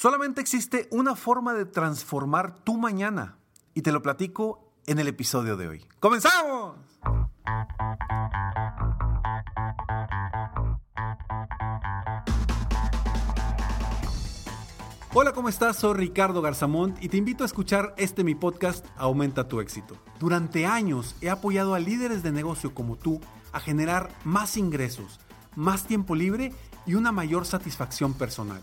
Solamente existe una forma de transformar tu mañana y te lo platico en el episodio de hoy. ¡Comenzamos! Hola, ¿cómo estás? Soy Ricardo Garzamont y te invito a escuchar este mi podcast Aumenta tu éxito. Durante años he apoyado a líderes de negocio como tú a generar más ingresos, más tiempo libre y una mayor satisfacción personal.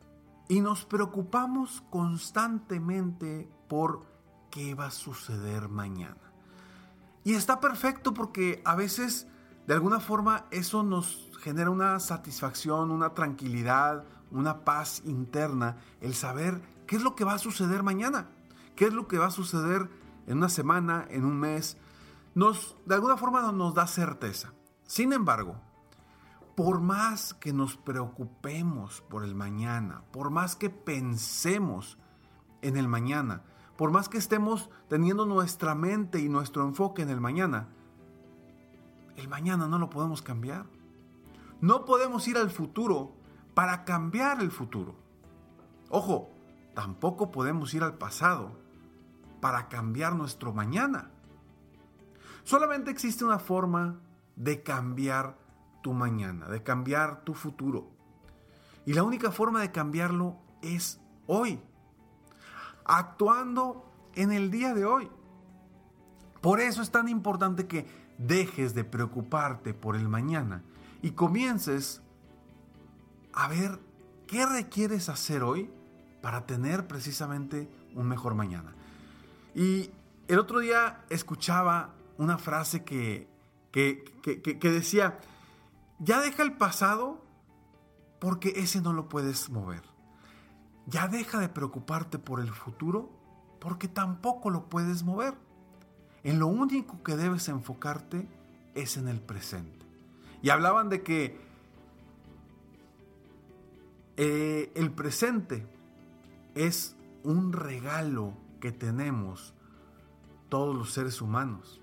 y nos preocupamos constantemente por qué va a suceder mañana. Y está perfecto porque a veces de alguna forma eso nos genera una satisfacción, una tranquilidad, una paz interna, el saber qué es lo que va a suceder mañana, qué es lo que va a suceder en una semana, en un mes. Nos, de alguna forma nos da certeza. Sin embargo, por más que nos preocupemos por el mañana, por más que pensemos en el mañana, por más que estemos teniendo nuestra mente y nuestro enfoque en el mañana, el mañana no lo podemos cambiar. No podemos ir al futuro para cambiar el futuro. Ojo, tampoco podemos ir al pasado para cambiar nuestro mañana. Solamente existe una forma de cambiar tu mañana, de cambiar tu futuro. Y la única forma de cambiarlo es hoy, actuando en el día de hoy. Por eso es tan importante que dejes de preocuparte por el mañana y comiences a ver qué requieres hacer hoy para tener precisamente un mejor mañana. Y el otro día escuchaba una frase que, que, que decía, ya deja el pasado porque ese no lo puedes mover. Ya deja de preocuparte por el futuro porque tampoco lo puedes mover. En lo único que debes enfocarte es en el presente. Y hablaban de que eh, el presente es un regalo que tenemos todos los seres humanos.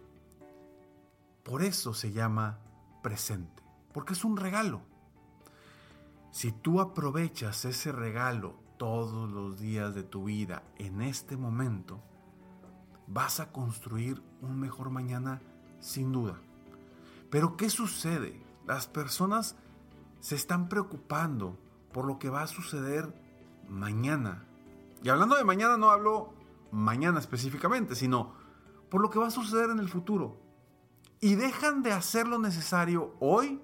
Por eso se llama presente porque es un regalo. Si tú aprovechas ese regalo todos los días de tu vida en este momento, vas a construir un mejor mañana sin duda. Pero ¿qué sucede? Las personas se están preocupando por lo que va a suceder mañana. Y hablando de mañana no hablo mañana específicamente, sino por lo que va a suceder en el futuro. Y dejan de hacer lo necesario hoy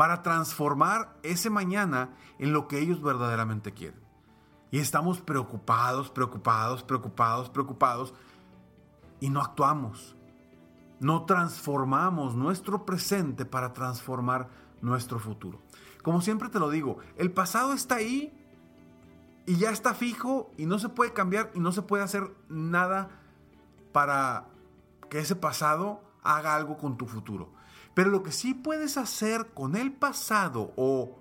para transformar ese mañana en lo que ellos verdaderamente quieren. Y estamos preocupados, preocupados, preocupados, preocupados y no actuamos. No transformamos nuestro presente para transformar nuestro futuro. Como siempre te lo digo, el pasado está ahí y ya está fijo y no se puede cambiar y no se puede hacer nada para que ese pasado haga algo con tu futuro. Pero lo que sí puedes hacer con el pasado o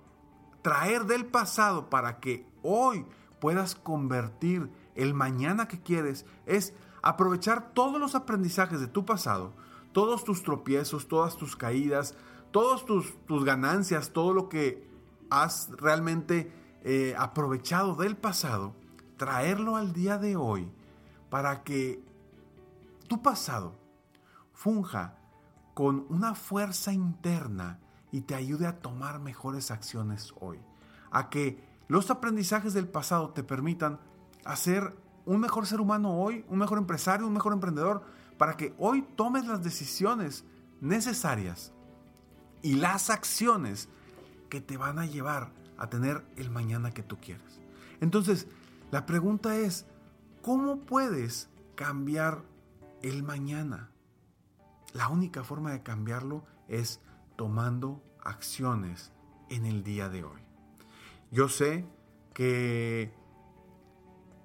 traer del pasado para que hoy puedas convertir el mañana que quieres es aprovechar todos los aprendizajes de tu pasado, todos tus tropiezos, todas tus caídas, todas tus, tus ganancias, todo lo que has realmente eh, aprovechado del pasado, traerlo al día de hoy para que tu pasado funja con una fuerza interna y te ayude a tomar mejores acciones hoy. A que los aprendizajes del pasado te permitan hacer un mejor ser humano hoy, un mejor empresario, un mejor emprendedor, para que hoy tomes las decisiones necesarias y las acciones que te van a llevar a tener el mañana que tú quieres. Entonces, la pregunta es, ¿cómo puedes cambiar el mañana? La única forma de cambiarlo es tomando acciones en el día de hoy. Yo sé que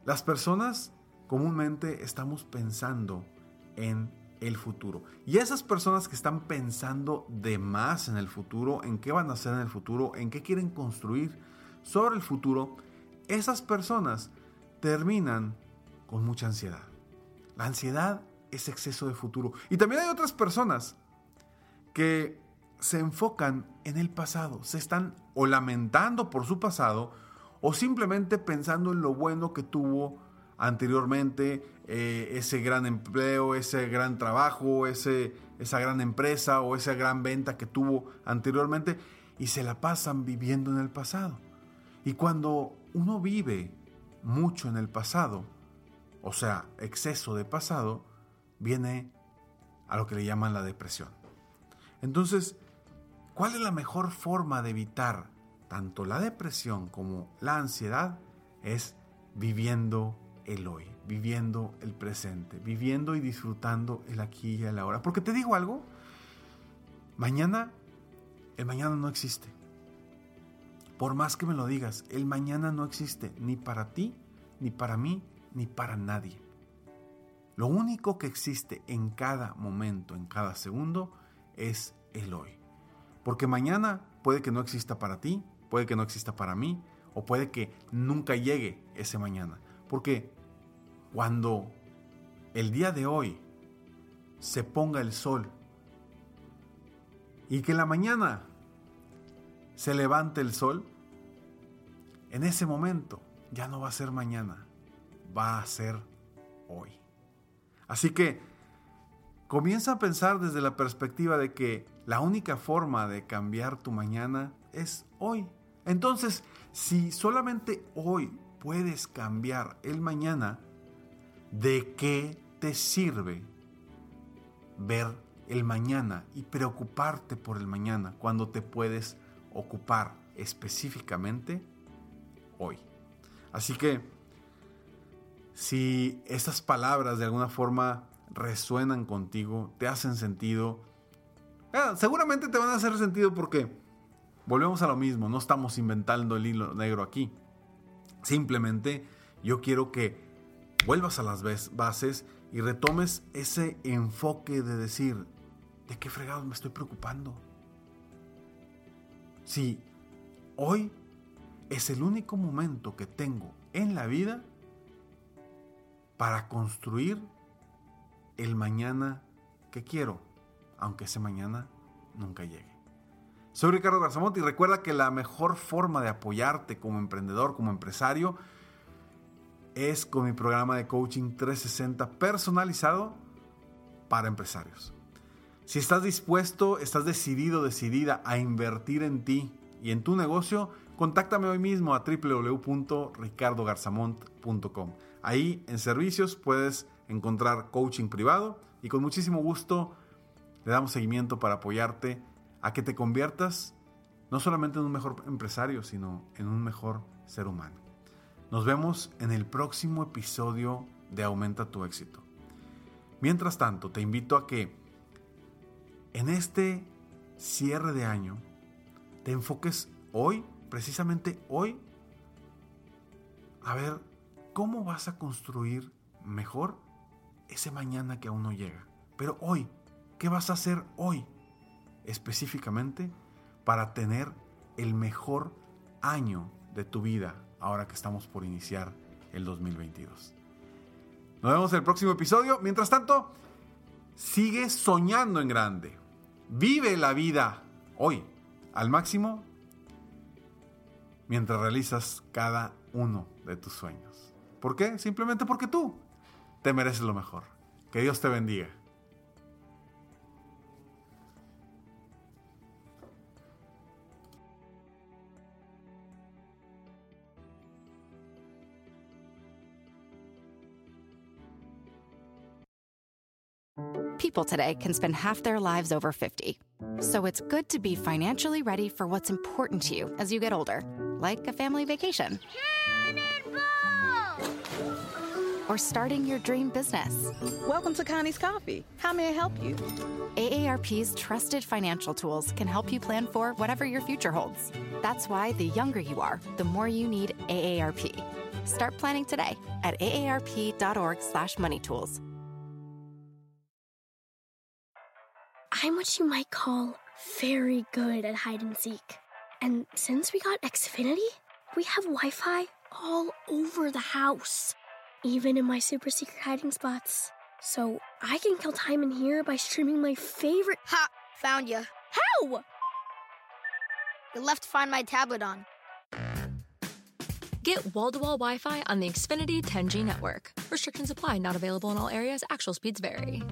las personas comúnmente estamos pensando en el futuro. Y esas personas que están pensando de más en el futuro, en qué van a hacer en el futuro, en qué quieren construir sobre el futuro, esas personas terminan con mucha ansiedad. La ansiedad es exceso de futuro. Y también hay otras personas que se enfocan en el pasado, se están o lamentando por su pasado o simplemente pensando en lo bueno que tuvo anteriormente, eh, ese gran empleo, ese gran trabajo, ese, esa gran empresa o esa gran venta que tuvo anteriormente y se la pasan viviendo en el pasado. Y cuando uno vive mucho en el pasado, o sea, exceso de pasado, viene a lo que le llaman la depresión. Entonces, ¿cuál es la mejor forma de evitar tanto la depresión como la ansiedad es viviendo el hoy, viviendo el presente, viviendo y disfrutando el aquí y el ahora. Porque te digo algo, mañana, el mañana no existe. Por más que me lo digas, el mañana no existe ni para ti, ni para mí, ni para nadie. Lo único que existe en cada momento, en cada segundo, es el hoy. Porque mañana puede que no exista para ti, puede que no exista para mí o puede que nunca llegue ese mañana. Porque cuando el día de hoy se ponga el sol y que la mañana se levante el sol, en ese momento ya no va a ser mañana, va a ser hoy. Así que comienza a pensar desde la perspectiva de que la única forma de cambiar tu mañana es hoy. Entonces, si solamente hoy puedes cambiar el mañana, ¿de qué te sirve ver el mañana y preocuparte por el mañana cuando te puedes ocupar específicamente hoy? Así que, si estas palabras de alguna forma resuenan contigo, te hacen sentido, eh, seguramente te van a hacer sentido porque Volvemos a lo mismo, no estamos inventando el hilo negro aquí. Simplemente yo quiero que vuelvas a las bases y retomes ese enfoque de decir, ¿de qué fregados me estoy preocupando? Si hoy es el único momento que tengo en la vida para construir el mañana que quiero, aunque ese mañana nunca llegue. Soy Ricardo Garzamont y recuerda que la mejor forma de apoyarte como emprendedor, como empresario, es con mi programa de coaching 360 personalizado para empresarios. Si estás dispuesto, estás decidido, decidida a invertir en ti y en tu negocio, contáctame hoy mismo a www.ricardogarzamont.com. Ahí en servicios puedes encontrar coaching privado y con muchísimo gusto le damos seguimiento para apoyarte a que te conviertas no solamente en un mejor empresario, sino en un mejor ser humano. Nos vemos en el próximo episodio de Aumenta tu éxito. Mientras tanto, te invito a que en este cierre de año te enfoques hoy, precisamente hoy, a ver cómo vas a construir mejor ese mañana que aún no llega. Pero hoy, ¿qué vas a hacer hoy? específicamente para tener el mejor año de tu vida ahora que estamos por iniciar el 2022. Nos vemos en el próximo episodio. Mientras tanto, sigue soñando en grande. Vive la vida hoy al máximo mientras realizas cada uno de tus sueños. ¿Por qué? Simplemente porque tú te mereces lo mejor. Que Dios te bendiga. People today can spend half their lives over 50. So it's good to be financially ready for what's important to you as you get older, like a family vacation. Or starting your dream business. Welcome to Connie's Coffee. How may I help you? AARP's trusted financial tools can help you plan for whatever your future holds. That's why the younger you are, the more you need AARP. Start planning today at aarp.org/moneytools. I'm what you might call very good at hide and seek. And since we got Xfinity, we have Wi Fi all over the house, even in my super secret hiding spots. So I can kill time in here by streaming my favorite. Ha! Found you. How? You left to Find My tablet on. Get wall to wall Wi Fi on the Xfinity 10G network. Restrictions apply, not available in all areas. Actual speeds vary.